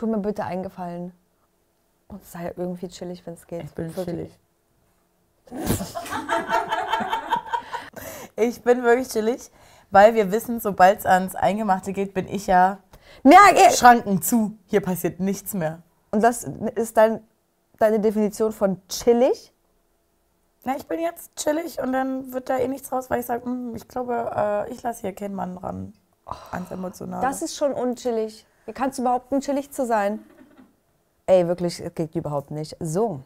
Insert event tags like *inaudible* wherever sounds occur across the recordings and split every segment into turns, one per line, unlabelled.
tu mir bitte eingefallen. Und sei irgendwie chillig, wenn es geht.
Ich bin
Wirklich.
chillig. *laughs* ich bin wirklich chillig, weil wir wissen, sobald es ans Eingemachte geht, bin ich ja
Ja, eh.
Schranken zu. Hier passiert nichts mehr.
Und das ist dein, deine Definition von chillig?
Na, ich bin jetzt chillig und dann wird da eh nichts raus, weil ich sage, ich glaube, äh, ich lasse hier keinen Mann ran. Ans Emotionale.
Das ist schon unchillig. Wie kannst du behaupten, chillig zu sein? Ey, wirklich, es geht überhaupt nicht. So.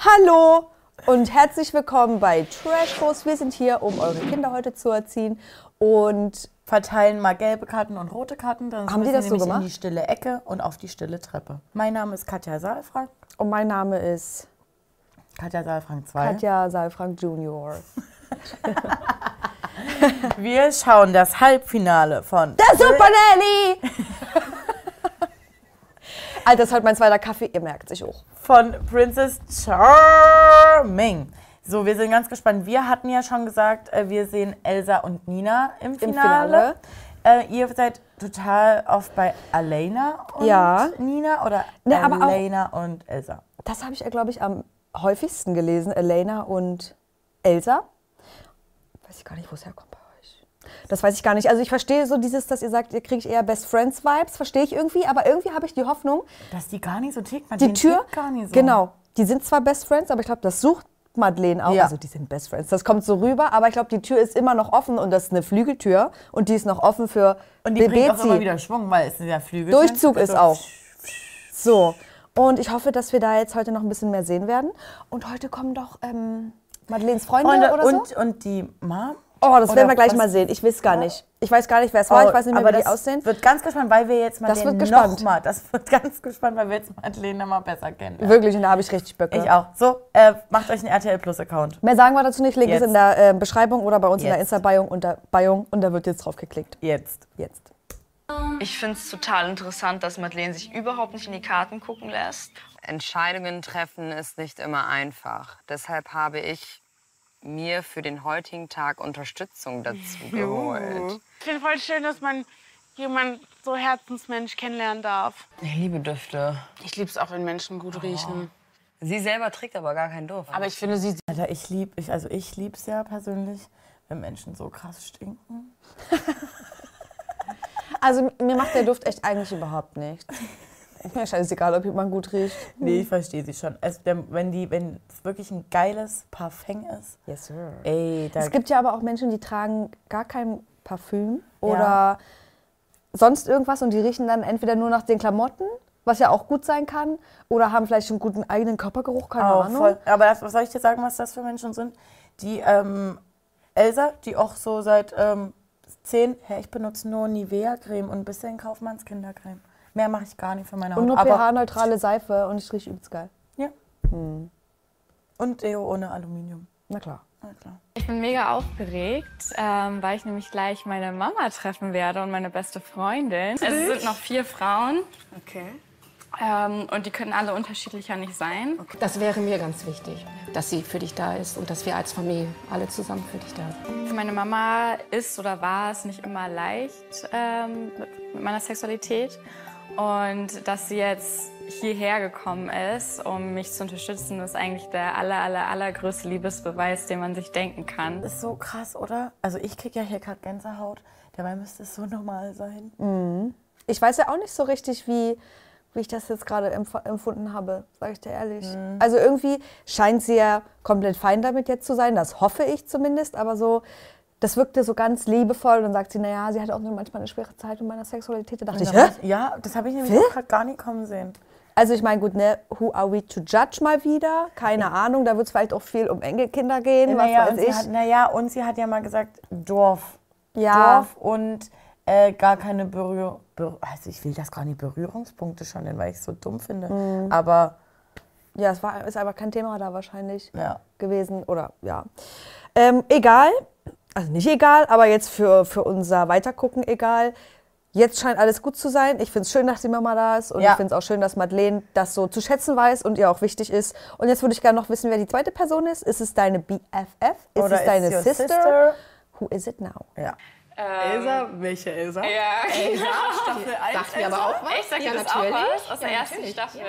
Hallo und herzlich willkommen bei Trash Course. Wir sind hier, um eure Kinder heute zu erziehen. Und
verteilen mal gelbe Karten und rote Karten. Dann
Haben die das so gemacht?
in die stille Ecke und auf die stille Treppe. Mein Name ist Katja Saalfrank.
und mein Name ist
Katja Saalfrank 2.
Katja Saalfrank Junior. *laughs* *laughs*
Wir schauen das Halbfinale von
Der Super Nanny! *laughs* Alter, das ist heute mein zweiter Kaffee, ihr merkt sich auch.
von Princess Charming. So, wir sind ganz gespannt. Wir hatten ja schon gesagt, äh, wir sehen Elsa und Nina im Finale. Äh, ihr seid total oft bei Alena und
Ja.
Nina oder
Ne, aber auch-
Alena und Elsa.
Das habe ich, glaube ich, am häufigsten gelesen. Elena und Elsa. Weiß ich gar nicht, wo es herkommt. Das weiß ich gar nicht. Also ich verstehe so dieses, dass ihr sagt, ihr kriegt eher Best Friends Vibes, verstehe ich irgendwie, aber irgendwie habe ich die Hoffnung,
Dass die gar nicht so tickt.
die Tür,
gar nicht so.
genau, die sind zwar Best Friends, aber ich glaube, das sucht Madeleine auch.
Ja.
Also die sind Best Friends. Das kommt so rüber, aber ich glaube, die Tür ist immer noch offen und das ist eine Flügeltür und die ist noch offen für
Und die bringt auch
Bebezi.
immer wieder Schwung, weil es ist ja Flügel.
Durchzug ist
so
auch. *laughs* So, und ich hoffe, dass wir da jetzt heute noch ein bisschen mehr sehen werden. Und heute kommen doch ähm, Madeleines Freunde,
Freunde
oder
und,
so.
und die Mom.
Oh, das
Oder
werden wir gleich
was-
mal sehen. Ich weiß gar nicht. Ich weiß gar nicht, wer es war. Ich weiß nicht mehr,
aber
wie die aussehen.
wird ganz gespannt, weil wir jetzt mal
Das
den
wird gespannt.
noch mal, das wird *laughs* ganz gespannt, weil wir jetzt Madeleine mal besser kennen.
Wirklich, und da habe ich richtig Böcke.
Ich auch. So, äh, macht euch einen RTL Plus Account.
Mehr sagen wir dazu nicht. Link ist
Jetzt.
in der äh, Beschreibung oder bei uns in der
Jetzt.
Insta-Bio und, der Bio und da wird jetzt drauf geklickt.
Jetzt.
Jetzt.
Ich finde es total interessant, dass Madeleine sich überhaupt nicht in die Karten gucken lässt.
Entscheidungen treffen ist nicht immer einfach. Deshalb habe ich mir für den heutigen Tag Unterstützung dazu *laughs* geholt.
Ich finde voll schön, dass man jemand so Herzensmensch kennenlernen darf.
Ich liebe Düfte.
Ich liebe es auch, wenn Menschen gut riechen.
Sie selber trägt aber gar keinen Duft.
Aber ich finde, sie
Alter, ich lieb, ich, also ich lieb's ja persönlich, wenn Menschen so krass stinken. *laughs*
Also mir macht der Duft echt eigentlich überhaupt nichts. *laughs* *laughs* Mir scheißegal, ob jemand gut riecht.
Nee, ich verstehe sie schon. Also, wenn die, wenn es wirklich ein geiles Parfum ist,
Yes, sir.
ey,
Es gibt ja aber auch Menschen, die tragen gar kein Parfüm
Ja.
oder sonst irgendwas und die riechen dann entweder nur nach den Klamotten, was ja auch gut sein kann, oder haben vielleicht einen guten eigenen Körpergeruch, keine
auch
Ahnung.
voll. Aber das, was soll ich dir sagen, was das für Menschen sind? Die ähm, Elsa, die auch so seit ähm, zehn, hä, ich benutze nur Nivea-Creme und ein bisschen Kaufmanns Kindercreme. Mehr mache ich gar nicht für meine Haut.
Und nur
Aber-
pH-neutrale Seife und ich rieche übelst geil.
Ja. Und Deo ohne Aluminium.
Na klar.
Na klar.
Ich bin mega aufgeregt, ähm, weil ich nämlich gleich meine Mama treffen werde und meine beste Freundin. Es sind noch vier Frauen
Okay.
ähm, und die können alle unterschiedlicher nicht sein.
Das wäre mir ganz wichtig, dass sie für dich da ist und dass wir als Familie alle zusammen für dich da sind.
Für meine Mama ist oder war es nicht immer leicht ähm, mit meiner Sexualität. Und dass sie jetzt hierher gekommen ist, um mich zu unterstützen, ist eigentlich der aller, aller, allergrößte Liebesbeweis, den man sich denken kann.
Das ist so krass, oder? Also ich kriege ja hier gerade Gänsehaut. Dabei müsste es so normal sein.
Ich weiß ja auch nicht so richtig, wie, wie ich das jetzt gerade empf empfunden habe, sage ich dir ehrlich.
Mhm.
Also irgendwie scheint sie ja komplett fein damit jetzt zu sein, das hoffe ich zumindest, aber so, das wirkte so ganz liebevoll und dann sagt sie, naja, sie hat auch nur manchmal eine schwere Zeit mit meiner Sexualität. Da dachte ich, hä?
Ja, das habe ich nämlich
Hä?
auch gerade gar nicht kommen sehen.
Also ich meine, gut, ne, who are we to judge mal wieder? Keine Ahnung, da wird es vielleicht auch viel um Enkelkinder gehen, was
Naja
weiß
und, sie
ich.
hat, naja, und sie hat ja mal gesagt, Dorf.
ja,
Dorf und äh, gar keine Berührung. Ber also ich will das gar nicht Berührungspunkte schon nennen, weil ich es so dumm finde.
Mhm.
Aber
ja, es war, ist aber kein Thema da wahrscheinlich.
ja.
gewesen oder ja. Ähm, egal, also nicht egal, aber jetzt für, für unser Weitergucken egal. Jetzt scheint alles gut zu sein. Ich finde es schön, dass die Mama da ist und
Ja.
ich finde es auch schön, dass Madeleine das so zu schätzen weiß und ihr auch wichtig ist. Und jetzt würde ich gerne noch wissen, wer die zweite Person ist. Ist es deine BFF? Ist
Oder
es deine sister?
sister?
Who is it now?
Ja. Elsa? Welche Elsa?
Ja, *laughs*
Staffel 1.
Sagt mir aber auch was.
ich sag
ja,
das auch
natürlich.
was aus der ersten Staffel.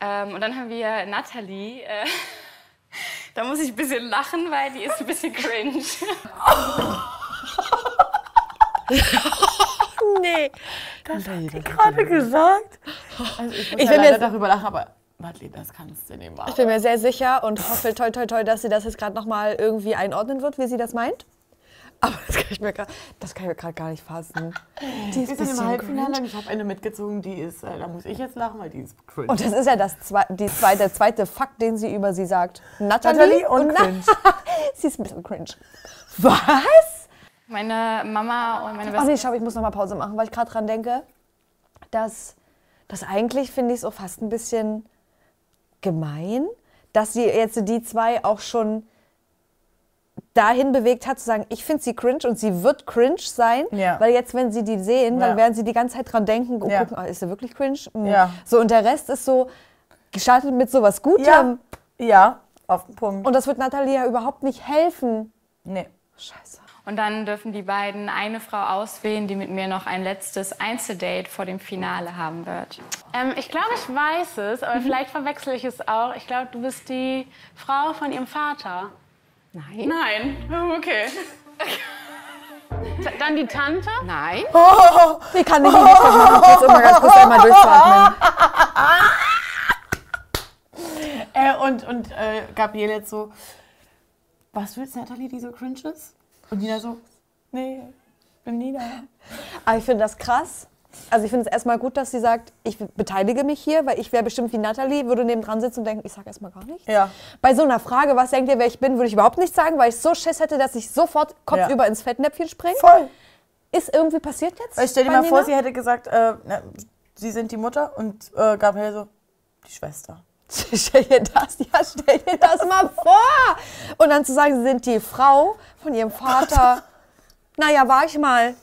Ähm, und dann haben wir Natalie. Äh, *laughs* da muss ich ein bisschen lachen, weil die ist ein bisschen cringe. *laughs*
Nee.
gerade gesagt. Also ich muss
Ich
ja
will
leider darüber lachen, aber Madeleine, das kannst du nicht machen.
Ich bin mir sehr sicher und hoffe toi toi toi, dass sie das jetzt gerade noch mal irgendwie einordnen wird, wie sie das meint. Aber das kann ich mir grad- das kann ich mir gerade gar nicht fassen. Die ist
Wir sind im
bisschen
Halbfinale
cringe.
und ich habe eine mitgezogen, die ist, äh, da muss ich jetzt lachen, weil die ist cringe.
Und das ist ja das zwe die zweite, der zweite Fakt, den sie über sie sagt. Natalie,
Natalie und
Na-
cringe. *laughs*
sie ist ein bisschen cringe. Was?
Meine Mama und meine
Ach
beste
nee, schau, ich muss noch mal Pause machen, weil ich gerade dran denke, dass, dass eigentlich finde ich es auch fast ein bisschen gemein, dass sie jetzt die zwei auch schon dahin bewegt hat, zu sagen, ich finde sie cringe und sie wird cringe sein,
Ja.
weil jetzt, wenn sie die sehen, dann
Ja.
werden sie die ganze Zeit dran denken und
Ja.
gucken, ah, ist sie wirklich cringe? Hm.
Ja.
So, und der Rest ist so gestartet mit sowas Gutem.
ja, ja, auf den Punkt.
Und das wird Natalie ja überhaupt nicht helfen.
nee.
Scheiße.
Und dann dürfen die beiden eine Frau auswählen, die mit mir noch ein letztes Einzeldate vor dem Finale haben wird.
Ähm, ich glaube, ich weiß es, aber vielleicht verwechsel ich es auch. Ich glaube, du bist die Frau von ihrem Vater.
Nein.
Nein, okay.
T- Dann die Tante?
Nein.
Wie kann ich nicht machen? Jetzt immer ganz kurz einmal durchzuatmen. *laughs*
Äh, und und äh, Gabriele jetzt so, was willst Natalie, die so cringe ist? Und Nina so, nee, ich bin Nina.
Aber ich finde das krass. Also ich finde es erstmal gut, dass sie sagt, ich beteilige mich hier, weil ich wäre bestimmt wie Natalie, würde neben dran sitzen und denken, ich sage erstmal gar nichts.
Ja.
Bei so einer Frage, was denkt ihr, wer ich bin, würde ich überhaupt nichts sagen, weil ich so Schiss hätte, dass ich sofort kopfüber
Ja.
ins Fettnäpfchen springe.
Voll.
Ist irgendwie passiert jetzt?
Weil stell dir mal vor,
Nina?
sie hätte gesagt, äh, na, sie sind die Mutter und äh, Gabriele so, die Schwester. *laughs*
Stell dir das, ja, stell dir das mal vor. Und dann zu sagen, sie sind die Frau von ihrem Vater. Naja, war ich mal.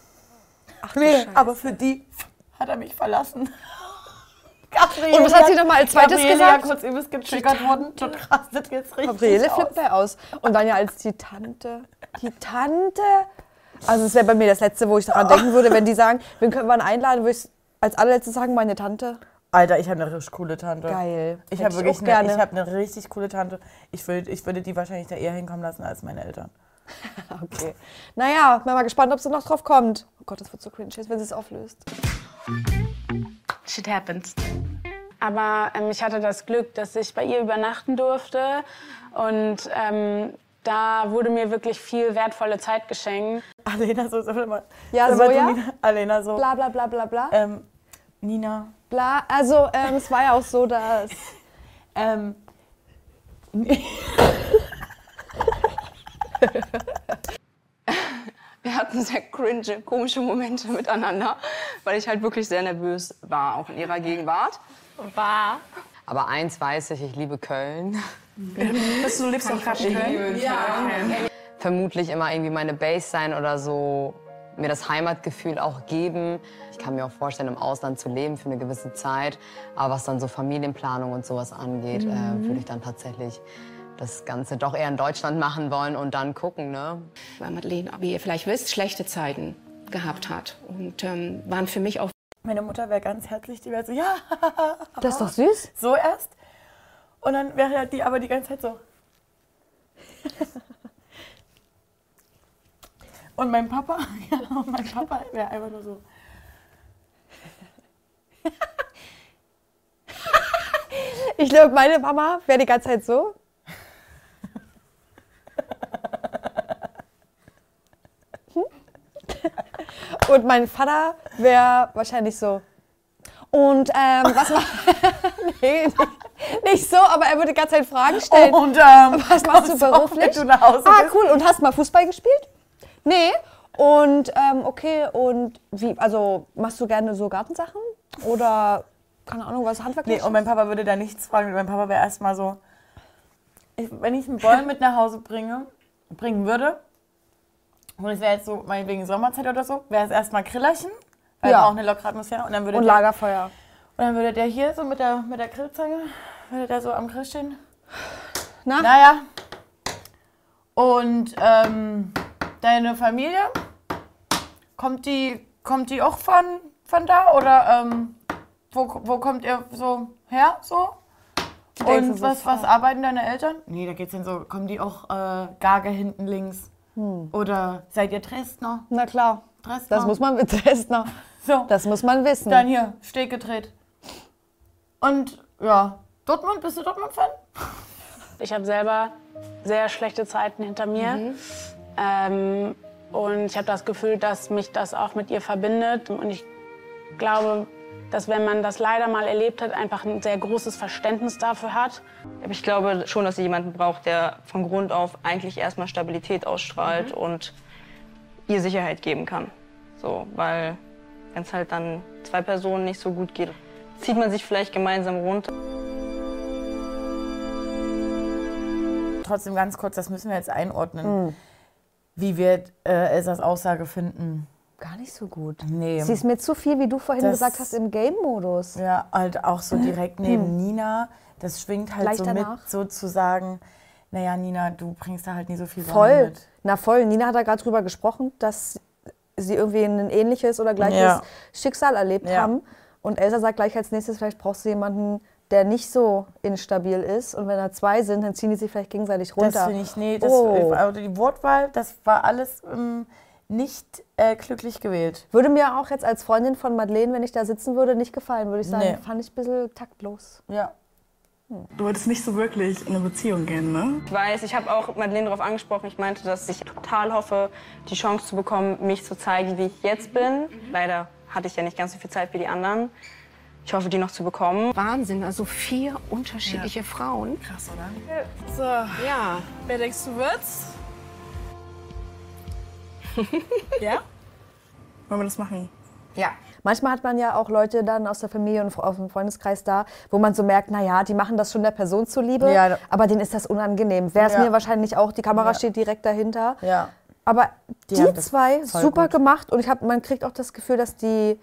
Ach,
Nee, aber für die hat er mich verlassen. Gabriele, *laughs*
Und was hat sie noch mal als zweites
Gabriele
gesagt?
ja kurz übelst getriggert worden und rastet jetzt richtig
Gabriele
aus.
flippt bei aus. Und dann ja als die Tante. Die Tante? Also es wäre bei mir das Letzte, wo ich daran denken würde, wenn die sagen, wen können wir einladen, würde ich als allerletztes sagen, meine Tante.
Alter, ich habe eine richtig coole Tante.
Geil.
Ich habe wirklich
auch
eine,
gerne.
ich hab eine richtig coole Tante. Ich, würd, ich würde die wahrscheinlich da eher hinkommen lassen als meine Eltern. *laughs*
Okay. Naja, bin mal gespannt, ob sie noch drauf kommt. Oh Gott, das wird so cringe, jetzt, wenn sie es auflöst.
Shit happens. Aber ähm, ich hatte das Glück, dass ich bei ihr übernachten durfte. Und ähm, da wurde mir wirklich viel wertvolle Zeit geschenkt.
Alena so, sag mal.
Ja, so, ja?
Nina, Alena so.
Bla bla bla bla bla.
Ähm, Nina.
Bla. Also ähm, es war ja auch so, dass...
Ähm, *laughs*
Wir hatten sehr cringe, komische Momente miteinander, weil ich halt wirklich sehr nervös war, auch in ihrer Gegenwart.
War.
Aber eins weiß ich, ich liebe Köln.
Bist du lebst auch gerade in Köln?
Vermutlich immer irgendwie meine Base sein oder so, mir das Heimatgefühl auch geben. Ich kann mir auch vorstellen, im Ausland zu leben für eine gewisse Zeit. Aber was dann so Familienplanung und sowas angeht, äh, würde ich dann tatsächlich das Ganze doch eher in Deutschland machen wollen und dann gucken, ne?
Weil Madeleine, wie ihr vielleicht wisst, schlechte Zeiten gehabt hat. Und ähm, waren für mich auch
meine Mutter wäre ganz herzlich, die wäre so, ja, *laughs*
Das ist doch süß.
so erst. Und dann wäre die aber die ganze Zeit so. *laughs* Und mein Papa, ja, *laughs* und mein Papa wäre einfach nur so.
Ich glaube, meine Mama wäre die ganze Zeit so. Und mein Vater wäre wahrscheinlich so. Und ähm, was macht. *laughs* nee, nicht, nicht so, aber er würde die ganze Zeit Fragen stellen.
Und ähm, *laughs*
Was machst du *laughs* beruflich?
Wenn du nach Hause
ah, cool. Und hast mal Fußball gespielt? Nee. Und ähm, okay, und wie, also machst du gerne so Gartensachen? Oder, keine Ahnung, was
Nee,
handwerklich?
und mein Papa würde da nichts fragen. Mein Papa wäre erstmal so, ich, wenn ich einen Ball mit nach Hause bringe, bringen würde, und es wäre jetzt so, meinetwegen Sommerzeit oder so, wäre es erstmal Grillerchen, weil
Ja.
wir brauchen eine lockere Atmosphäre. Und dann würde
und
der,
Lagerfeuer.
und dann würde der hier so mit der, mit der Grillzange, würde der so am Grill stehen.
Na?
Naja. Und ähm, deine Familie kommt die, kommt die auch von, von da? Oder ähm, wo, wo kommt ihr so her? So? Und was, was arbeiten deine Eltern? Nee, da geht's dann so, kommen die auch äh, Gage hinten links? Oder seid ihr Dresdner?
Na klar.
Dresdner?
Das muss man Dresdner. *laughs*
so.
Das muss man wissen.
Dann hier, Steg gedreht. Und ja, Dortmund, bist du Dortmund-Fan? *laughs*
Ich habe selber sehr schlechte Zeiten hinter mir. Ähm, und ich habe das Gefühl, dass mich das auch mit ihr verbindet. Und ich glaube, dass wenn man das leider mal erlebt hat, einfach ein sehr großes Verständnis dafür hat.
Aber ich glaube schon, dass sie jemanden braucht, der von Grund auf eigentlich erstmal Stabilität ausstrahlt und ihr Sicherheit geben kann. So, weil wenn es halt dann zwei Personen nicht so gut geht, zieht man sich vielleicht gemeinsam runter.
Trotzdem ganz kurz, das müssen wir jetzt einordnen. Wie wir äh, Elsas Aussage finden.
Gar nicht so gut.
Nee.
Sie ist mir zu viel, wie du vorhin
Das-
gesagt hast, im Game-Modus.
Ja, halt auch so direkt neben Nina. Das schwingt halt
Gleich
so
danach.
mit, sozusagen. Naja, Nina, du bringst da halt nie so viel Sonne
Voll.
mit.
Na voll. Nina hat da gerade drüber gesprochen, dass sie irgendwie ein ähnliches oder gleiches
Ja.
Schicksal erlebt
Ja.
haben. Und Elsa sagt gleich als nächstes, vielleicht brauchst du jemanden, der nicht so instabil ist. Und wenn da zwei sind, dann ziehen die sich vielleicht gegenseitig runter.
Das finde ich, nee, das,
Oh.
also die Wortwahl, das war alles ähm, nicht äh, glücklich gewählt.
Würde mir auch jetzt als Freundin von Madeleine, wenn ich da sitzen würde, nicht gefallen. Würde ich sagen,
Nee.
fand ich ein bisschen taktlos.
Ja.
Du wolltest nicht so wirklich in eine Beziehung gehen, ne?
Ich weiß, ich habe auch Madeleine darauf angesprochen. Ich meinte, dass ich total hoffe, die Chance zu bekommen, mich zu zeigen, wie ich jetzt bin. Leider hatte ich ja nicht ganz so viel Zeit wie die anderen. Ich hoffe, die noch zu bekommen.
Wahnsinn, also vier unterschiedliche Frauen.
Krass, oder?
So,
Ja,
wer denkst du wird's? *laughs* ja?
Wollen wir das machen?
ja.
Manchmal hat man ja auch Leute dann aus der Familie und aus dem Freundeskreis da, wo man so merkt, naja, die machen das schon der Person zuliebe,
Ja,
aber denen ist das unangenehm. Wäre es
Ja.
mir wahrscheinlich auch, die Kamera
Ja.
steht direkt dahinter.
Ja.
Aber
Die
die, zwei, super
gut.
gemacht und ich hab, man kriegt auch das Gefühl, dass die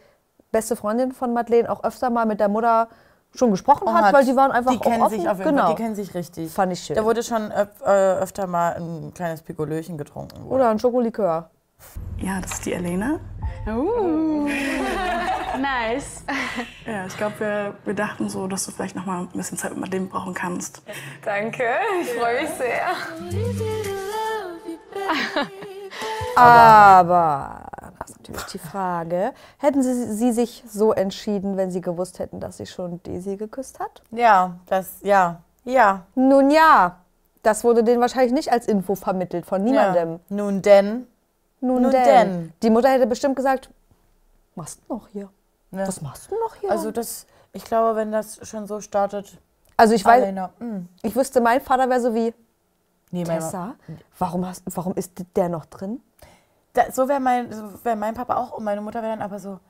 beste Freundin von Madeleine auch öfter mal mit der Mutter schon gesprochen hat, weil die waren einfach
die
auch
kennen
offen.
sich auf jeden
genau.
Fall, die kennen sich richtig.
Fand ich schön.
Da wurde schon öf äh, öfter mal ein kleines Pikolöchen getrunken.
Oder ein Schokolikör.
Ja, das ist die Elena. *laughs*
Nice.
Ja, ich glaube, wir, wir dachten so, dass du vielleicht noch mal ein bisschen Zeit mit dem brauchen kannst.
Danke, ich freue mich sehr. *laughs*
Aber, das ist natürlich die Frage, hätten sie, sie sich so entschieden, wenn sie gewusst hätten, dass sie schon Daisy geküsst hat?
Ja, das, ja, ja.
Nun ja, das wurde denen wahrscheinlich nicht als Info vermittelt von
ja.
niemandem.
Nun denn.
Nun,
Nun
denn.
denn.
Die Mutter hätte bestimmt gesagt, machst du noch hier?
Ja.
Was machst du noch hier?
Also das, ich glaube, wenn das schon so startet,
Also ich weiß,
Alena, mm.
ich wüsste, mein Vater wäre so wie,
nee, mein,
Tessa, warum, hast, warum ist der noch drin?
da, so wäre mein, so wär mein Papa auch und meine Mutter wäre dann aber so,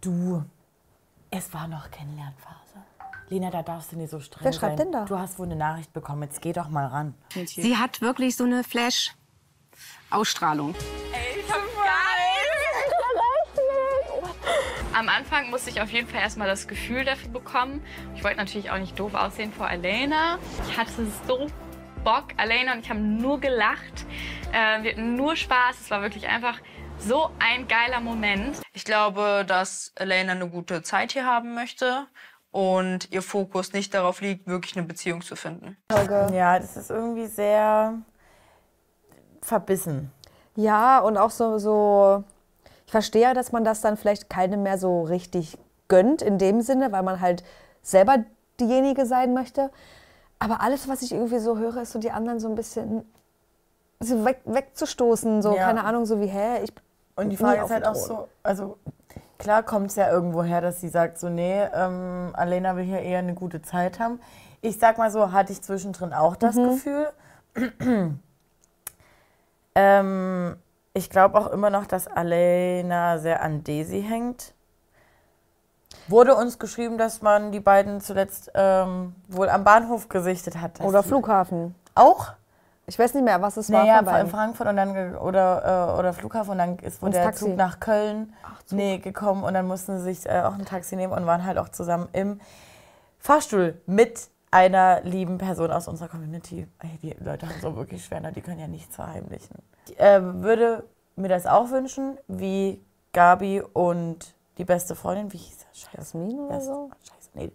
du, es war noch Kennenlernphase. Lena, da darfst du nicht so streng
Wer schreibt
sein.
denn da?
Du hast wohl eine Nachricht bekommen, jetzt geh doch mal ran.
Sie hat wirklich so eine Flash-Ausstrahlung.
Am Anfang musste ich auf jeden Fall erstmal das Gefühl dafür bekommen. Ich wollte natürlich auch nicht doof aussehen vor Elena. Ich hatte so Bock, Elena und ich haben nur gelacht. Äh, wir hatten nur Spaß. Es war wirklich einfach so ein geiler Moment.
Ich glaube, dass Elena eine gute Zeit hier haben möchte und ihr Fokus nicht darauf liegt, wirklich eine Beziehung zu finden.
Ja, das ist irgendwie sehr verbissen.
Ja, und auch so, so, ich verstehe ja, dass man das dann vielleicht keinem mehr so richtig gönnt in dem Sinne, weil man halt selber diejenige sein möchte. Aber alles, was ich irgendwie so höre, ist so die anderen so ein bisschen so weg, wegzustoßen, so,
Ja.
keine Ahnung, so wie, hä, ich
Und die Frage ist halt auch so, also klar kommt es ja irgendwo her, dass sie sagt so, nee, ähm, Alena will hier eher eine gute Zeit haben. Ich sag mal so, hatte ich zwischendrin auch das
Mhm.
Gefühl. Ähm, ich glaube auch immer noch, dass Alena sehr an Daisy hängt. Wurde uns geschrieben, dass man die beiden zuletzt ähm, wohl am Bahnhof gesichtet hat.
Oder Flughafen.
Auch?
Ich weiß nicht mehr, was es war
Naja,
von
in
beiden.
Frankfurt und dann oder, äh, oder Flughafen und dann ist wohl der
Taxi.
Zug nach Köln nee, gekommen und dann mussten sie sich äh, auch ein Taxi nehmen und waren halt auch zusammen im Fahrstuhl mit einer lieben Person aus unserer Community. Ey, die Leute haben so wirklich schwer, ne? die können ja nichts verheimlichen. Ich äh, würde mir das auch wünschen. Wie Gabi und die beste Freundin, wie hieß das? Scheiße.
Jasmin oder so?
Scheiße, nee.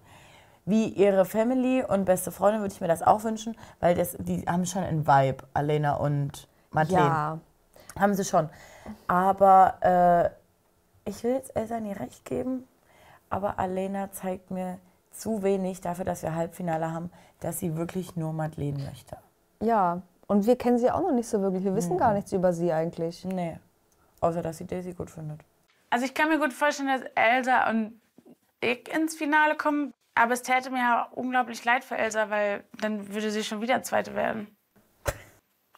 Wie ihre Family und beste Freundin würde ich mir das auch wünschen, weil das, die haben schon einen Vibe, Alena und Madeleine.
Ja.
Haben sie schon. Aber äh, ich will jetzt Elsa nie recht geben, aber Alena zeigt mir zu wenig dafür, dass wir Halbfinale haben, dass sie wirklich nur Madeleine möchte.
Ja. Und wir kennen sie auch noch nicht so wirklich. Wir wissen gar nichts über sie eigentlich.
Nee. Außer, dass sie Daisy gut findet.
Also ich kann mir gut vorstellen, dass Elsa und ich ins Finale kommen. Aber es täte mir ja unglaublich leid für Elsa, weil dann würde sie schon wieder Zweite werden.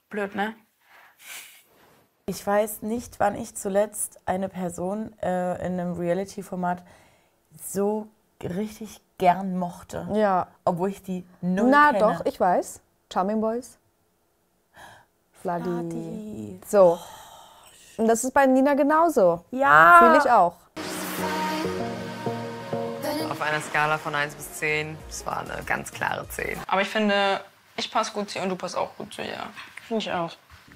Blöd, ne?
Ich weiß nicht, wann ich zuletzt eine Person äh, in einem Reality-Format so richtig gern mochte.
Ja.
Obwohl ich die null
Na
kenne.
doch, ich weiß. Charming Boys. Vladi.
Vladi.
So. Und das ist bei Nina genauso.
Ja.
Fühle ich auch.
Auf einer Skala von 1 bis 10, das war eine ganz klare 10.
Aber ich finde, ich passe gut zu ihr und du passt auch gut zu ihr.
Finde ich auch.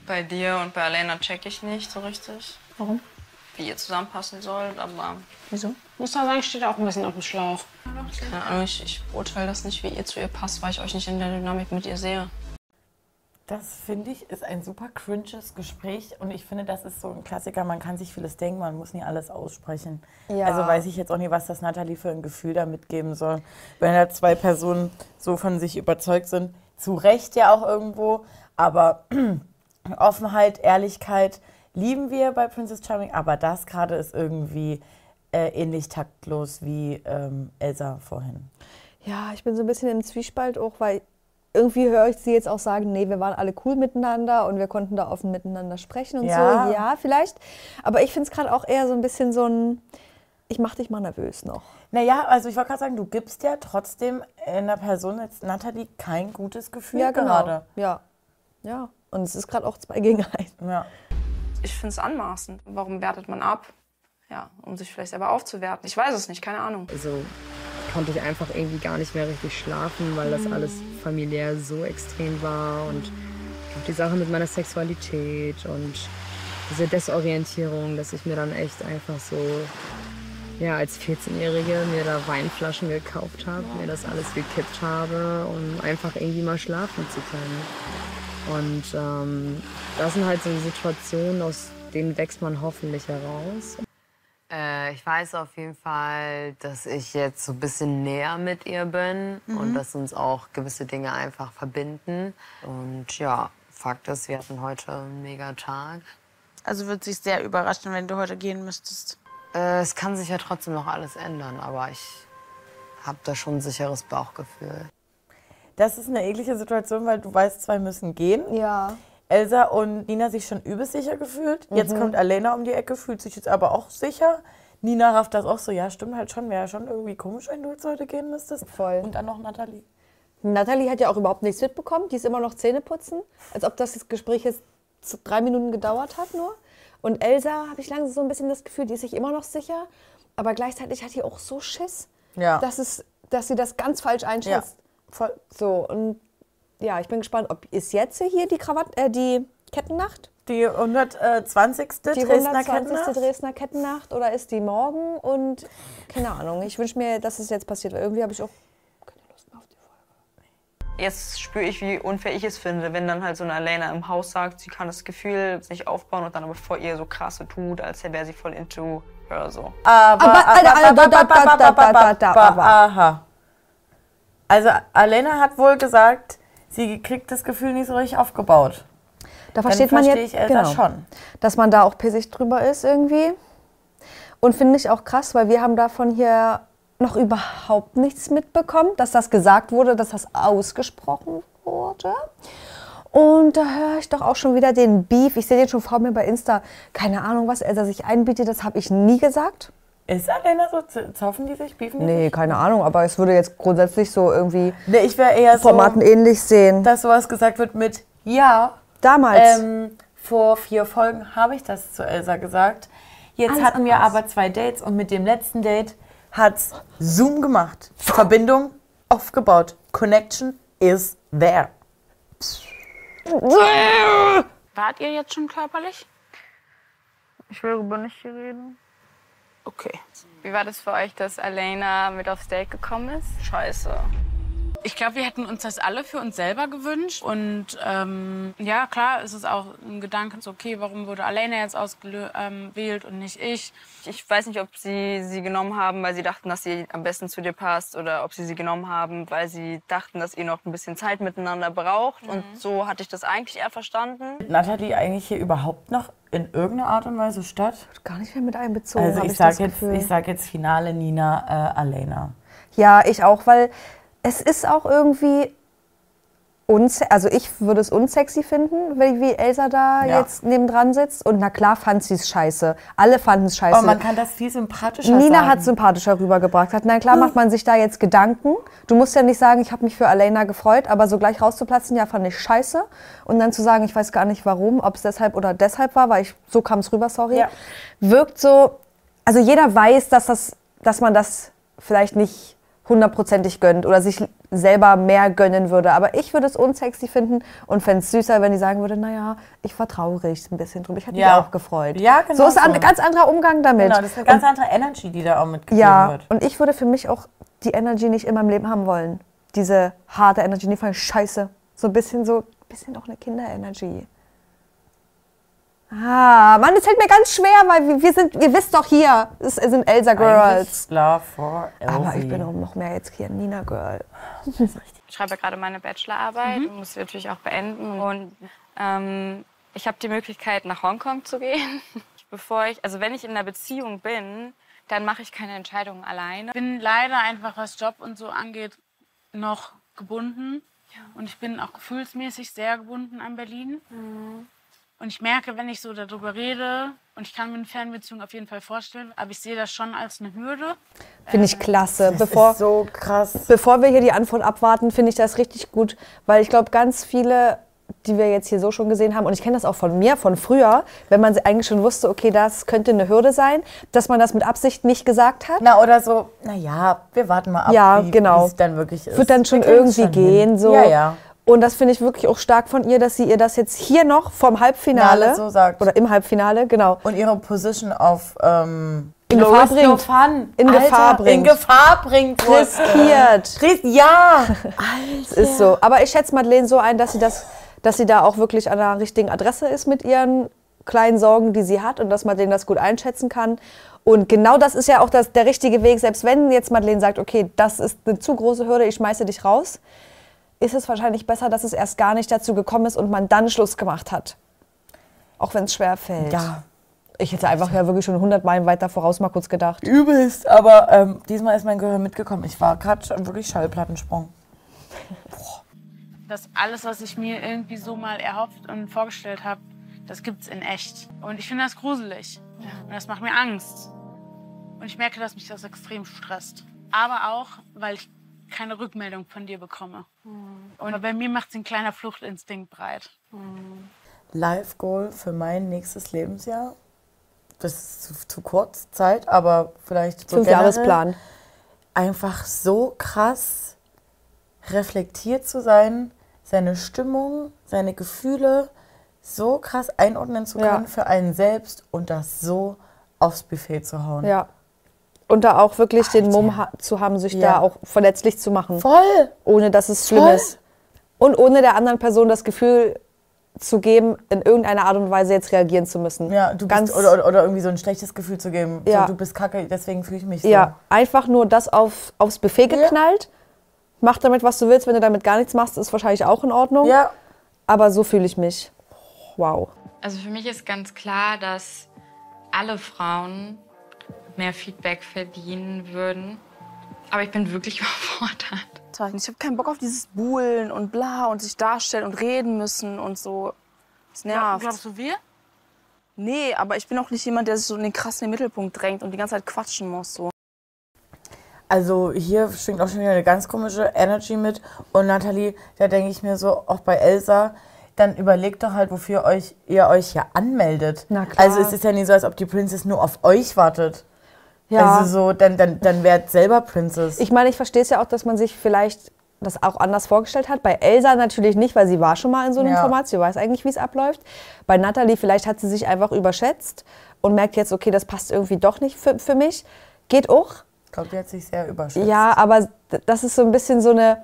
Bei dir und bei Alena check ich nicht so richtig,
Warum?
Wie ihr zusammenpassen sollt, aber
Wieso? Muss da sagen, steht auch ein bisschen auf dem Schlauch.
keine Ahnung, ich, ich beurteile das nicht, wie ihr zu ihr passt, weil ich euch nicht in der Dynamik mit ihr sehe.
Das finde ich ist ein super cringes Gespräch und ich finde, das ist so ein Klassiker. Man kann sich vieles denken, man muss nie alles aussprechen.
Ja.
Also weiß ich jetzt auch nicht, was das Nathalie für ein Gefühl da mitgeben soll. Wenn da zwei Personen so von sich überzeugt sind, zu Recht ja auch irgendwo, aber *clears throat* Offenheit, Ehrlichkeit lieben wir bei Princess Charming, aber das gerade ist irgendwie äh, ähnlich taktlos wie ähm, Elsa vorhin.
Ja, ich bin so ein bisschen im Zwiespalt auch, weil irgendwie höre ich sie jetzt auch sagen, nee, wir waren alle cool miteinander und wir konnten da offen miteinander sprechen und
Ja.
so. Ja, vielleicht. Aber ich finde es gerade auch eher so ein bisschen so ein, ich mach dich mal nervös noch.
Naja, also ich wollte gerade sagen, du gibst ja trotzdem einer Person jetzt Nathalie kein gutes Gefühl
Ja, genau.
gerade.
Ja. Ja. Und es ist gerade auch zwei gegen eins.
Ja.
Ich finde es anmaßend. Warum wertet man ab? Ja, um sich vielleicht selber aufzuwerten. Ich weiß es nicht, keine Ahnung.
Also konnte ich einfach irgendwie gar nicht mehr richtig schlafen, weil das alles familiär so extrem war und auch die Sache mit meiner Sexualität und diese Desorientierung, dass ich mir dann echt einfach so, ja, als 14-Jährige mir da Weinflaschen gekauft habe, mir das alles gekippt habe, um einfach irgendwie mal schlafen zu können. Und ähm, das sind halt so Situationen, aus denen wächst man hoffentlich heraus. Äh, ich weiß auf jeden Fall, dass ich jetzt so ein bisschen näher mit ihr bin und dass uns auch gewisse Dinge einfach verbinden. Und ja, Fakt ist, wir hatten heute einen mega Tag.
Also würde sich sehr überraschen, wenn du heute gehen müsstest.
Äh, es kann sich ja trotzdem noch alles ändern, aber ich habe da schon ein sicheres Bauchgefühl.
Das ist eine eklige Situation, weil du weißt, zwei müssen gehen.
Ja.
Elsa und Nina sich schon übelst sicher gefühlt. Jetzt kommt Alena um die Ecke, fühlt sich jetzt aber auch sicher. Nina rafft das auch so, ja, stimmt halt schon, wäre schon irgendwie komisch, wenn du jetzt heute gehen müsstest.
Voll.
Und dann noch Nathalie.
Nathalie hat ja auch überhaupt nichts mitbekommen. Die ist immer noch Zähne putzen. Als ob das Gespräch jetzt drei Minuten gedauert hat nur. Und Elsa habe ich langsam so ein bisschen das Gefühl, die ist sich immer noch sicher. Aber gleichzeitig hat die auch so Schiss,
Ja.
dass, es, dass sie das ganz falsch
ja. Voll.
So, und ja, ich bin gespannt, ob ist jetzt hier die Krawatte, äh, die Kettennacht?
Die 120.
Die
Dresdner
120.
Kettennacht.
Dresdner Kettennacht oder ist die morgen? Und keine Ahnung, ich wünsche mir, dass es jetzt passiert, weil irgendwie habe ich auch keine Lust mehr auf die Folge.
Jetzt spüre ich, wie unfair ich es finde, wenn dann halt so eine Alena im Haus sagt, sie kann das Gefühl sich aufbauen und dann aber vor ihr so krasse tut, als wäre sie voll into her so.
Aber,
Aber- aber- aber- aber- aber- aber- aber-
aha. Also Alena hat wohl gesagt, sie kriegt das Gefühl nicht so richtig aufgebaut.
Da
Dann
versteht man
verstehe
jetzt,
ich Elsa
genau,
schon.
dass man da auch pissig drüber ist irgendwie. Und finde ich auch krass, weil wir haben davon hier noch überhaupt nichts mitbekommen, dass das gesagt wurde, dass das ausgesprochen wurde. Und da höre ich doch auch schon wieder den Beef. Ich sehe den schon vor mir bei Insta. Keine Ahnung, was Elsa sich einbietet, das habe ich nie gesagt.
Ist Alena so? Zoffen die sich? Beefen die
Nee,
sich?
keine Ahnung, aber es würde jetzt grundsätzlich so irgendwie
Nee, ich wäre eher so,
Formaten ähnlich sehen.
dass sowas gesagt wird mit Ja.
Damals.
Ähm, vor vier Folgen habe ich das zu Elsa gesagt. Jetzt
Alles
hatten wir aber zwei Dates und mit dem letzten Date hat's Zoom gemacht. Verbindung aufgebaut. Connection is there.
Wart ihr jetzt schon körperlich?
Ich will darüber nicht hier reden.
Okay.
Wie war das für euch, dass Alena mit aufs Date gekommen ist?
Scheiße.
Ich glaube, wir hätten uns das alle für uns selber gewünscht. Und ähm, ja, klar, ist es auch ein Gedanke, so, okay, warum wurde Alena jetzt ausgewählt und nicht ich?
Ich weiß nicht, ob sie sie genommen haben, weil sie dachten, dass sie am besten zu dir passt oder ob sie sie genommen haben, weil sie dachten, dass ihr noch ein bisschen Zeit miteinander braucht. Und so hatte ich das eigentlich eher verstanden.
Natalie eigentlich hier überhaupt noch in irgendeiner Art und Weise statt?
Gar nicht mehr mit einbezogen.
Also ich,
ich
sag
das
jetzt, ich sag jetzt Finale Nina, äh, Alena.
Ja, ich auch, weil es ist auch irgendwie also ich würde es unsexy finden, wie, Elsa da
Ja.
jetzt nebendran sitzt. Und na klar fand sie es scheiße. Alle fanden es scheiße.
Aber man kann das viel sympathischer
Nina
sagen.
hat sympathischer rübergebracht. Hat, na klar macht man sich da jetzt Gedanken. Du musst ja nicht sagen, ich habe mich für Alena gefreut, aber so gleich rauszuplatzen, ja, fand ich scheiße. Und dann zu sagen, ich weiß gar nicht warum, ob es deshalb oder deshalb war, weil ich, so kam es rüber, sorry.
Ja.
Wirkt so, also jeder weiß, dass, das, dass man das vielleicht nicht hundertprozentig gönnt oder sich selber mehr gönnen würde. Aber ich würde es unsexy finden und fände es süßer, wenn die sagen würde, naja, ich war traurig ein bisschen drüber. Ich hätte
Ja.
mich auch gefreut.
Ja, genau
So ist ein ganz anderer Umgang damit.
Genau, das ist eine ganz andere Energy, die da auch mitgegeben
Ja,
wird.
und ich würde für mich auch die Energy nicht in meinem Leben haben wollen. Diese harte Energy, die fand ich scheiße. So ein bisschen so, ein bisschen auch eine Kinder-Energy. Ah, Mann, das fällt mir ganz schwer, weil wir, wir sind, ihr wisst doch hier, es sind Elsa Girls.
Love for
Aber ich
Elsie.
bin auch noch mehr jetzt hier Nina Girl.
Ich schreibe gerade meine Bachelorarbeit und muss sie natürlich auch beenden. Und ähm, ich habe die Möglichkeit, nach Hongkong zu gehen. *laughs* Bevor ich, also wenn ich in einer Beziehung bin, dann mache ich keine Entscheidungen alleine.
Ich bin leider einfach, was Job und so angeht, noch gebunden. Und ich bin auch gefühlsmäßig sehr gebunden an Berlin. Und ich merke, wenn ich so darüber rede, und ich kann mir eine Fernbeziehung auf jeden Fall vorstellen, aber ich sehe das schon als eine Hürde.
Finde ich klasse.
Das
Bevor,
ist so krass.
bevor wir hier die Antwort abwarten, finde ich das richtig gut, weil ich glaube, ganz viele, die wir jetzt hier so schon gesehen haben, und ich kenne das auch von mir, von früher, wenn man eigentlich schon wusste, okay, das könnte eine Hürde sein, dass man das mit Absicht nicht gesagt hat.
Na, oder so, naja, wir warten mal ab,
Ja,
wie
genau.
es dann wirklich ist.
Wird dann schon
Wir
irgendwie
schon hin.
gehen. So.
Ja, ja.
Und das finde ich wirklich auch stark von ihr, dass sie ihr das jetzt hier noch vom Halbfinale
Finale so sagt.
oder im Halbfinale, genau,
Und ihre Position auf ähm,
In Gefahr bringt.
Fun.
In
Alter,
Gefahr bringt.
In Gefahr bringt.
riskiert. *laughs*
Ris- Ja. *laughs*
Das ist so. Aber ich schätze Madeleine so ein, dass sie, das, dass sie da auch wirklich an der richtigen Adresse ist mit ihren kleinen Sorgen, die sie hat und dass Madeleine das gut einschätzen kann. Und genau das ist ja auch das, der richtige Weg. Selbst wenn jetzt Madeleine sagt, okay, das ist eine zu große Hürde, ich schmeiße dich raus, ist es wahrscheinlich besser, dass es erst gar nicht dazu gekommen ist und man dann Schluss gemacht hat. Auch wenn es schwer fällt.
Ja.
Ich hätte einfach ja wirklich schon 100 Meilen weiter voraus mal kurz gedacht.
Übelst. Aber ähm, diesmal ist mein Gehör mitgekommen. Ich war gerade wirklich Schallplattensprung.
dass alles, was ich mir irgendwie so mal erhofft und vorgestellt habe, das gibt's in echt. Und ich finde das gruselig. Und das macht mir Angst. Und ich merke, dass mich das extrem stresst. Aber auch, weil ich keine Rückmeldung von dir bekomme. Und bei mir macht ein kleiner Fluchtinstinkt breit.
Life Goal für mein nächstes Lebensjahr. Das ist zu, zu kurz Zeit, aber vielleicht so generell.
Fünfjahresplan.
Einfach so krass reflektiert zu sein, seine Stimmung, seine Gefühle so krass einordnen zu
Ja.
können für einen selbst und das so aufs Buffet zu hauen.
Ja. Und da auch wirklich den Mumm ha zu haben, sich
Ja.
da auch verletzlich zu machen.
Voll!
Ohne dass es schlimm
Voll.
ist. Und ohne der anderen Person das Gefühl zu geben, in irgendeiner Art und Weise jetzt reagieren zu müssen.
Ja, du
Ganz-
bist, oder, oder, irgendwie so ein schlechtes Gefühl zu geben.
Ja.
So, du bist kacke, deswegen fühle ich mich so.
Ja, einfach nur das auf, aufs Buffet geknallt. Mach damit, was du willst. Wenn du damit gar nichts machst, ist wahrscheinlich auch in Ordnung.
Ja.
Aber so fühle ich mich. Wow.
Also für mich ist ganz klar, dass alle Frauen mehr Feedback verdienen würden. Aber ich bin wirklich *laughs* überfordert.
Ich habe keinen Bock auf dieses Buhlen und bla und sich darstellen und reden müssen und so. Das nervt.
Glaubst du wir?
Nee, aber ich bin auch nicht jemand, der sich so in den krassen Mittelpunkt drängt und die ganze Zeit quatschen muss. So.
Also hier schwingt auch schon wieder eine ganz komische Energy mit. Und Nathalie, da denke ich mir so, auch bei Elsa, dann überlegt doch halt, wofür euch, ihr euch ja anmeldet.
Na klar.
Also es ist ja nicht so, als ob die Princess nur auf euch wartet.
Ja.
Also so, dann, dann, dann wärt selber Princess.
Ich meine, ich verstehe es ja auch, dass man sich vielleicht das auch anders vorgestellt hat. Bei Elsa natürlich nicht, weil sie war schon mal in so einem
Ja.
Format. Sie weiß eigentlich, wie es abläuft. Bei Natalie vielleicht hat sie sich einfach überschätzt und merkt jetzt, okay, das passt irgendwie doch nicht für, für mich. Geht auch.
Ich glaube, die hat sich sehr überschätzt.
Ja, aber das ist so ein bisschen so eine.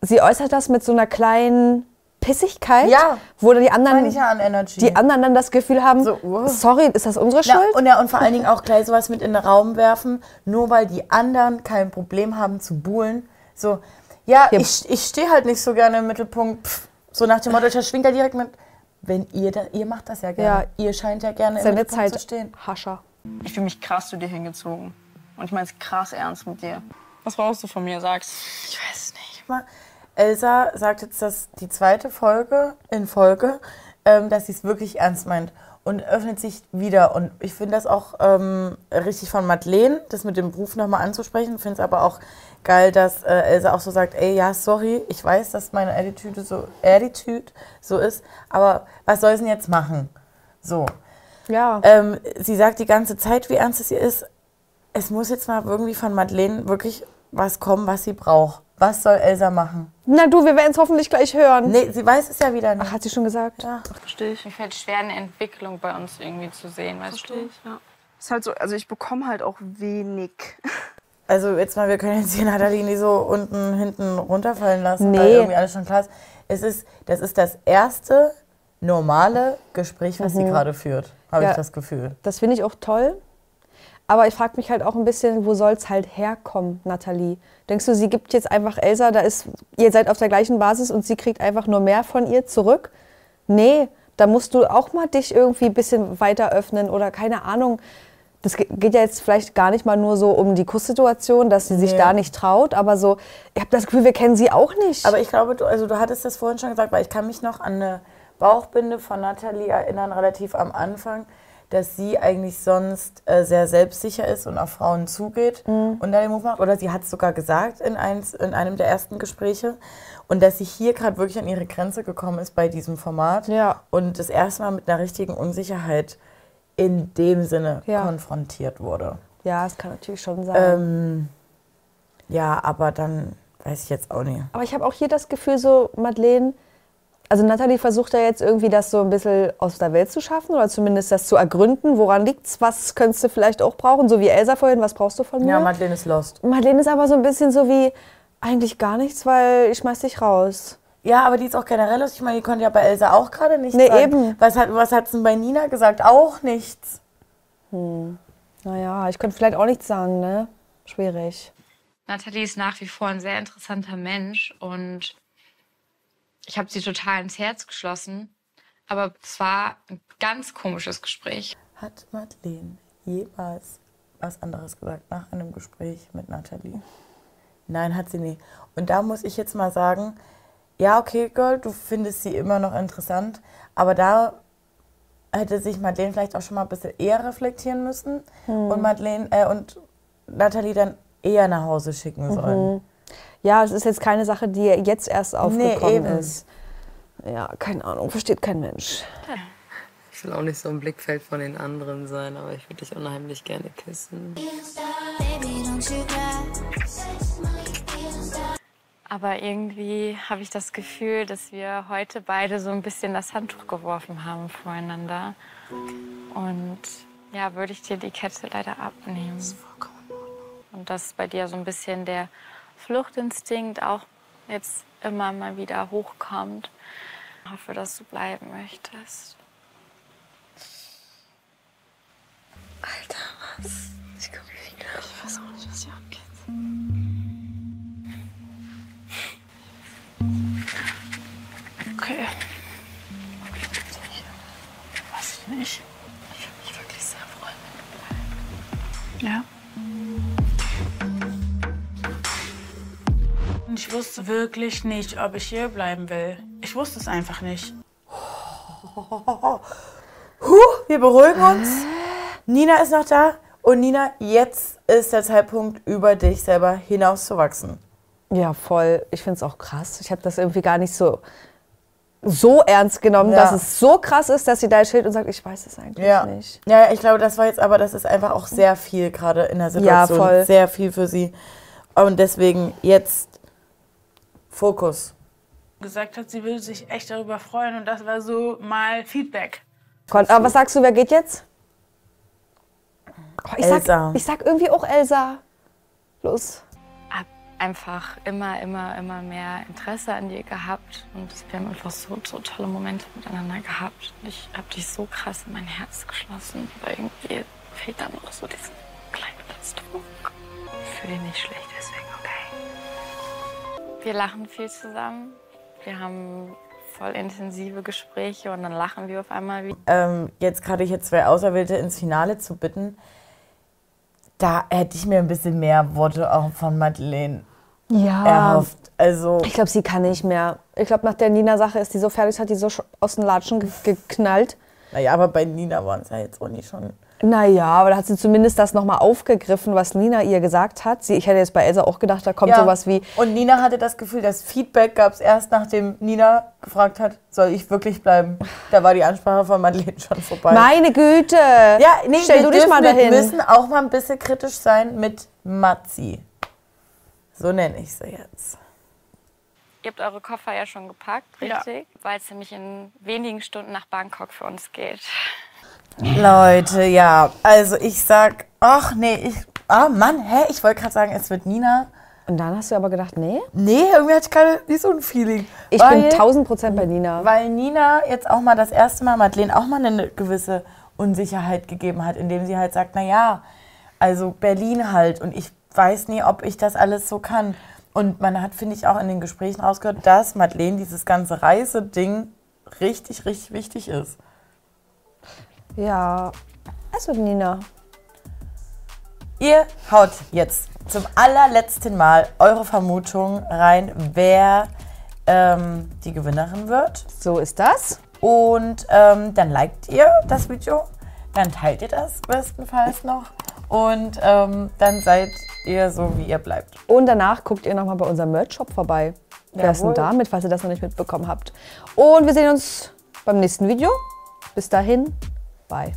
Sie äußert das mit so einer kleinen Pissigkeit,
Ja.
wo die anderen,
ja an Energy.
die anderen dann das Gefühl haben,
So, wow.
sorry, ist das unsere
Ja,
Schuld?
und, ja, und vor allen Dingen auch gleich sowas mit in den Raum werfen, nur weil die anderen kein Problem haben zu buhlen. So, ja,
Ja.
ich, ich stehe halt nicht so gerne im Mittelpunkt. Pff, so nach dem Motto, ich schwingt da direkt mit, wenn ihr, da, ihr macht das ja gerne. Ihr scheint ja gerne im
Seine
Mittelpunkt
Zeit
zu stehen.
Hascher.
Ich fühle mich krass zu dir hingezogen. Und ich meine es krass ernst mit dir. Was brauchst du von mir? Sag's.
Ich weiß nicht. Mal, Elsa sagt jetzt das die zweite Folge in Folge, ähm, dass sie es wirklich ernst meint und öffnet sich wieder. Und ich finde das auch ähm, richtig von Madeleine, das mit dem Beruf nochmal anzusprechen. Finde es aber auch geil, dass äh, Elsa auch so sagt, ey, ja, sorry, ich weiß, dass meine Attitude so, Attitude so ist, aber was soll sie denn jetzt machen? So.
Ja.
Ähm, sie sagt die ganze Zeit, wie ernst es ihr ist. Es muss jetzt mal irgendwie von Madeleine wirklich was kommen, was sie braucht. Was soll Elsa machen?
Na du, wir werden es hoffentlich gleich hören.
Nee, sie weiß es ja wieder nicht.
Ach, hat sie schon gesagt?
Ja.
Verstehe ich.
Mir fällt schwer, eine Entwicklung bei uns irgendwie zu sehen, weißt
Verstehe
du?
ich, ja. Ist halt so, also ich bekomme halt auch wenig. *laughs*
Also jetzt mal, wir können jetzt hier Nathalie nicht so unten, hinten runterfallen lassen, weil
Nee.
irgendwie alles schon klar ist. Es ist, das ist das erste normale Gespräch, was sie gerade führt, habe
Ja.
ich das Gefühl.
Das finde ich auch toll. Aber ich frage mich halt auch ein bisschen, wo soll es halt herkommen, Nathalie? Denkst du, sie gibt jetzt einfach Elsa, da ist, ihr seid auf der gleichen Basis und sie kriegt einfach nur mehr von ihr zurück? Nee, da musst du auch mal dich irgendwie ein bisschen weiter öffnen oder keine Ahnung. Das ge- geht ja jetzt vielleicht gar nicht mal nur so um die Kusssituation, dass sie sich
Nee.
da nicht traut, aber so, ich habe das Gefühl, wir kennen sie auch nicht.
Aber ich glaube, du, also du hattest das vorhin schon gesagt, weil ich kann mich noch an eine Bauchbinde von Nathalie erinnern, relativ am Anfang, dass sie eigentlich sonst äh, sehr selbstsicher ist und auf Frauen zugeht und dann den Move macht. Oder sie hat es sogar gesagt in, eins, in einem der ersten Gespräche. Und dass sie hier gerade wirklich an ihre Grenze gekommen ist bei diesem Format.
Ja.
Und das erste Mal mit einer richtigen Unsicherheit in dem Sinne
Ja.
konfrontiert wurde.
ja, es kann natürlich schon sein.
Ähm, ja, aber dann weiß ich jetzt auch nicht.
Aber ich habe auch hier das Gefühl, so, Madeleine, also Nathalie versucht ja jetzt irgendwie das so ein bisschen aus der Welt zu schaffen oder zumindest das zu ergründen. Woran liegt's? Was könntest du vielleicht auch brauchen? So wie Elsa vorhin, was brauchst du von mir?
Ja, Madeleine ist lost.
Madeleine ist aber so ein bisschen so wie, eigentlich gar nichts, weil ich schmeiß dich raus.
Ja, aber die ist auch generell lustig. Ich meine, die konnte ja bei Elsa auch gerade nichts
Nee,
sagen.
eben.
Was hat was hat's denn bei Nina gesagt? Auch nichts.
Naja, ich könnte vielleicht auch nichts sagen, ne? Schwierig.
Nathalie ist nach wie vor ein sehr interessanter Mensch und ich habe sie total ins Herz geschlossen. Aber es war ein ganz komisches Gespräch.
Hat Madeleine jemals was anderes gesagt nach einem Gespräch mit Nathalie? Nein, hat sie nie. Und da muss ich jetzt mal sagen, ja, okay, Girl, du findest sie immer noch interessant, aber da hätte sich Madeleine vielleicht auch schon mal ein bisschen eher reflektieren müssen und Madeleine äh, und Nathalie dann eher nach Hause schicken sollen.
Ja, es ist jetzt keine Sache, die jetzt erst aufgekommen
eben.
ist. Ja, keine Ahnung, versteht kein Mensch.
Ich will auch nicht so im Blickfeld von den anderen sein, aber ich würde dich unheimlich gerne küssen.
Aber irgendwie habe ich das Gefühl, dass wir heute beide so ein bisschen das Handtuch geworfen haben voreinander. Und ja, würde ich dir die Kette leider abnehmen. Und dass bei dir so ein bisschen der Fluchtinstinkt auch jetzt immer mal wieder hochkommt. Ich hoffe, dass du bleiben möchtest.
Ich komme klar. Ich weiß auch nicht, was hier abgeht.
Okay. Weiß ich nicht.
Ich würde mich wirklich sehr freuen.
Ja. Und ich wusste wirklich nicht, ob ich hier bleiben will. Ich wusste es einfach nicht. *laughs*
Huh, wir beruhigen uns. Nina ist noch da. Und Nina, jetzt ist der Zeitpunkt, über dich selber hinauszuwachsen.
Ja, voll. Ich finde es auch krass. Ich habe das irgendwie gar nicht so, so ernst genommen,
Ja.
dass es so krass ist, dass sie da steht und sagt, ich weiß es eigentlich
Ja.
nicht.
ja, ich glaube, das war jetzt aber, das ist einfach auch sehr viel gerade in der Situation.
voll.
Sehr viel für sie. Und deswegen jetzt Fokus.
gesagt hat, sie würde sich echt darüber freuen und das war so mal Feedback.
Kon- Aber was sagst du, wer geht jetzt? Oh, ich,
Elsa.
sag, ich sag irgendwie auch Elsa. Los.
Hab einfach immer, immer, immer mehr Interesse an dir gehabt und wir haben einfach so, so tolle Momente miteinander gehabt. Und ich habe dich so krass in mein Herz geschlossen, aber irgendwie fehlt da noch so diesen kleinen Letztdruck. Ich fühle dich nicht schlecht, deswegen okay. Wir lachen viel zusammen. Wir haben voll intensive Gespräche und dann lachen wir auf einmal wieder.
ähm, jetzt gerade hier zwei Auserwählte ins Finale zu bitten, da hätte ich mir ein bisschen mehr Worte auch von Madeleine
Ja.
erhofft. Also,
Ich glaube, sie kann nicht mehr. Ich glaube, nach der Nina-Sache ist die so fertig, hat die so aus den Latschen ge geknallt.
naja, aber bei Nina waren es ja jetzt auch nicht schon.
Naja, aber da hat sie zumindest das nochmal aufgegriffen, was Nina ihr gesagt hat. Sie, ich hätte jetzt bei Elsa auch gedacht, da kommt
Ja.
sowas wie,
Und Nina hatte das Gefühl, das Feedback gab es erst, nachdem Nina gefragt hat, soll ich wirklich bleiben? Da war die Ansprache von Madeleine schon vorbei.
meine Güte,
ja, nee,
stell
wir
du dich mal dahin.
Wir müssen auch mal ein bisschen kritisch sein mit Matzi. So nenne ich sie jetzt.
Ihr habt eure Koffer ja schon gepackt,
Ja.
richtig? Weil es nämlich in wenigen Stunden nach Bangkok für uns geht.
Leute, ja, also ich sag, ach nee, ich, ah Mann, hä, ich wollte gerade sagen, es wird Nina.
Und dann hast du aber gedacht, nee,
Nee, irgendwie hatte ich gerade nicht so ein Feeling.
ich
weil,
bin 1000 Prozent bei Nina.
Weil Nina jetzt auch mal das erste Mal Madeleine auch mal eine gewisse Unsicherheit gegeben hat, indem sie halt sagt, na ja, also Berlin halt und ich weiß nie, ob ich das alles so kann. Und man hat, finde ich, auch in den Gesprächen rausgehört, dass Madeleine dieses ganze Reiseding richtig, richtig wichtig ist.
Ja, es wird Nina.
Ihr haut jetzt zum allerletzten Mal eure Vermutung rein, wer ähm, die Gewinnerin wird.
So ist das.
Und ähm, dann liked ihr das Video, dann teilt ihr das bestenfalls noch und ähm, dann seid ihr so, wie ihr bleibt.
Und danach guckt ihr nochmal bei unserem Merch-Shop vorbei. Wer ist denn
Jawohl.
da mit, falls ihr das noch nicht mitbekommen habt. Und wir sehen uns beim nächsten Video. Bis dahin, bye.